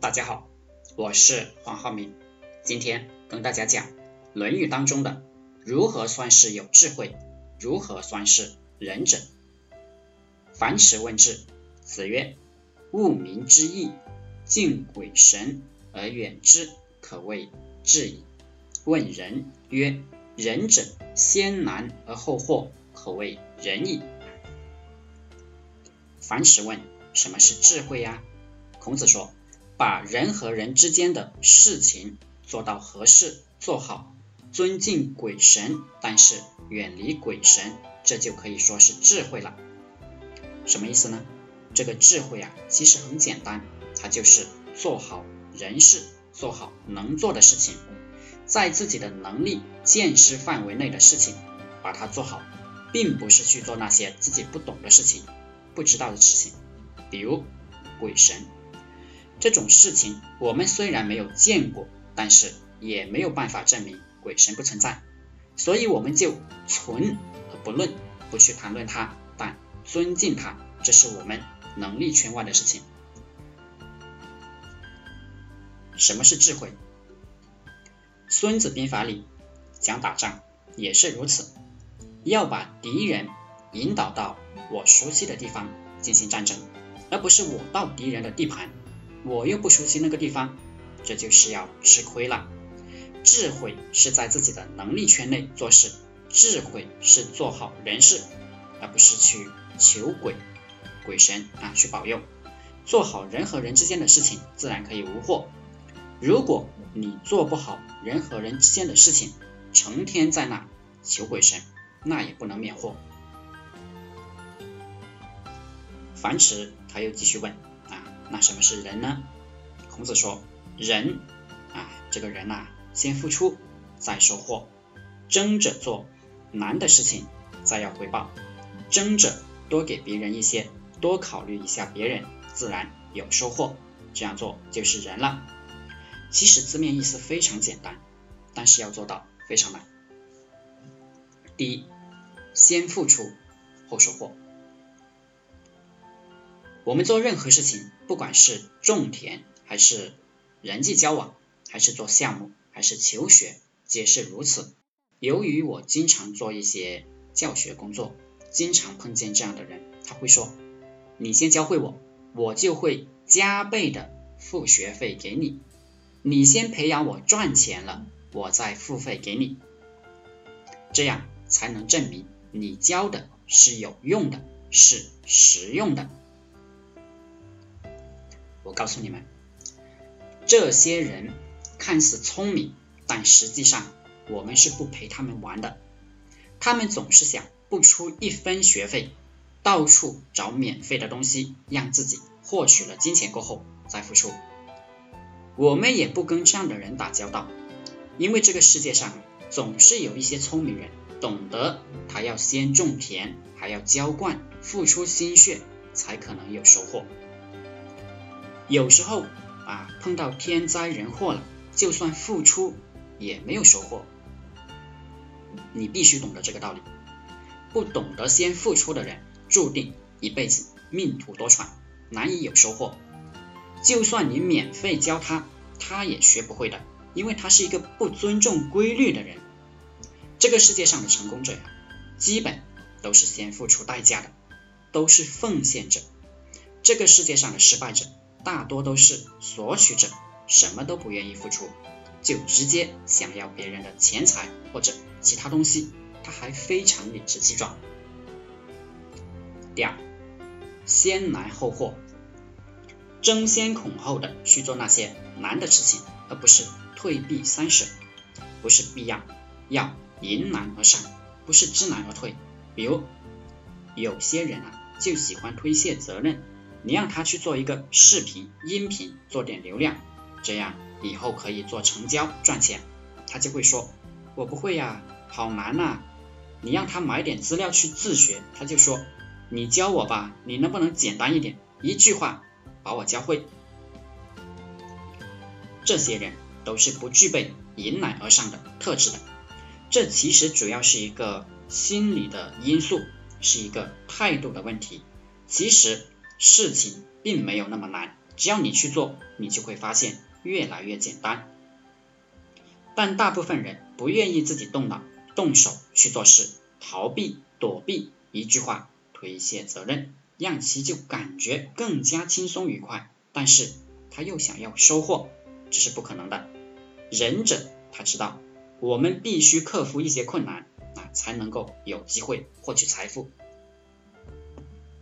大家好，我是黄浩明，今天跟大家讲《论语》当中的如何算是有智慧，如何算是仁者。樊迟问智，子曰：“物民之义，敬鬼神而远之，可谓智矣。”问仁曰：“仁者先难而后获，可谓仁矣。”樊迟问：“什么是智慧呀？”孔子说。把人和人之间的事情做到合适做好，尊敬鬼神，但是远离鬼神，这就可以说是智慧了。什么意思呢？这个智慧啊，其实很简单，它就是做好人事，做好能做的事情，在自己的能力见识范围内的事情，把它做好，并不是去做那些自己不懂的事情、不知道的事情，比如鬼神。这种事情我们虽然没有见过，但是也没有办法证明鬼神不存在，所以我们就存而不论，不去谈论它，但尊敬它，这是我们能力圈外的事情。什么是智慧？孙子兵法里讲打仗也是如此，要把敌人引导到我熟悉的地方进行战争，而不是我到敌人的地盘。我又不熟悉那个地方，这就是要吃亏了。智慧是在自己的能力圈内做事，智慧是做好人事，而不是去求鬼鬼神啊去保佑。做好人和人之间的事情，自然可以无祸。如果你做不好人和人之间的事情，成天在那求鬼神，那也不能免祸。樊迟他又继续问。那什么是人呢？孔子说，人啊，这个人呐，先付出再收获，争着做难的事情，再要回报，争着多给别人一些，多考虑一下别人，自然有收获。这样做就是人了。其实字面意思非常简单，但是要做到非常难。第一，先付出后收获。我们做任何事情，不管是种田，还是人际交往，还是做项目，还是求学，皆是如此。由于我经常做一些教学工作，经常碰见这样的人，他会说：“你先教会我，我就会加倍的付学费给你；你先培养我赚钱了，我再付费给你。”这样才能证明你教的是有用的，是实用的。我告诉你们，这些人看似聪明，但实际上我们是不陪他们玩的。他们总是想不出一分学费，到处找免费的东西，让自己获取了金钱过后再付出。我们也不跟这样的人打交道，因为这个世界上总是有一些聪明人，懂得他要先种田，还要浇灌，付出心血，才可能有收获。有时候啊，碰到天灾人祸了，就算付出也没有收获。你必须懂得这个道理。不懂得先付出的人，注定一辈子命途多舛，难以有收获。就算你免费教他，他也学不会的，因为他是一个不尊重规律的人。这个世界上的成功者呀，基本都是先付出代价的，都是奉献者。这个世界上的失败者。大多都是索取者，什么都不愿意付出，就直接想要别人的钱财或者其他东西，他还非常理直气壮。第二，先难后获，争先恐后的去做那些难的事情，而不是退避三舍，不是必要，要迎难而上，不是知难而退。比如有些人啊，就喜欢推卸责任。你让他去做一个视频、音频，做点流量，这样以后可以做成交赚钱。他就会说：“我不会呀，好难呐。”你让他买点资料去自学，他就说：“你教我吧，你能不能简单一点？一句话把我教会。”这些人都是不具备迎难而上的特质的。这其实主要是一个心理的因素，是一个态度的问题。其实。事情并没有那么难，只要你去做，你就会发现越来越简单。但大部分人不愿意自己动脑、动手去做事，逃避、躲避，一句话推卸责任，让其就感觉更加轻松愉快。但是他又想要收获，这是不可能的。忍者他知道，我们必须克服一些困难啊，才能够有机会获取财富。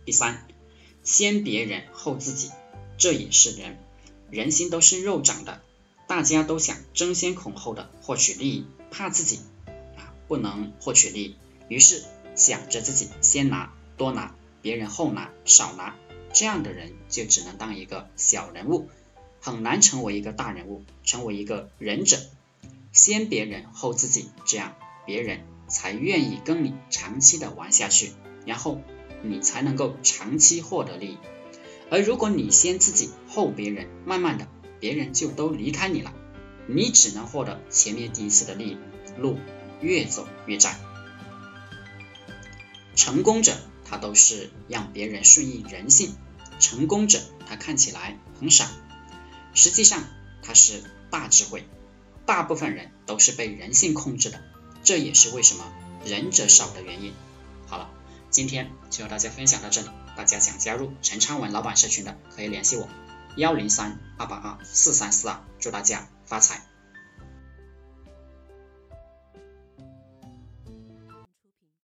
第三，先别人后自己，这也是人，人心都是肉长的。大家都想争先恐后的获取利益，怕自己啊不能获取利益，于是想着自己先拿多拿，别人后拿少拿，这样的人就只能当一个小人物，很难成为一个大人物，成为一个忍者。先别人后自己，这样别人才愿意跟你长期的玩下去，然后你才能够长期获得利益。而如果你先自己后别人，慢慢的。别人就都离开你了，你只能获得前面第一次的利益，路越走越窄。成功者他都是让别人顺应人性，成功者他看起来很傻，实际上他是大智慧。大部分人都是被人性控制的，这也是为什么忍者少的原因。今天就和大家分享到这里，大家想加入陈昌文老板社群的可以联系我。幺零三二八二四三四二，祝大家发财！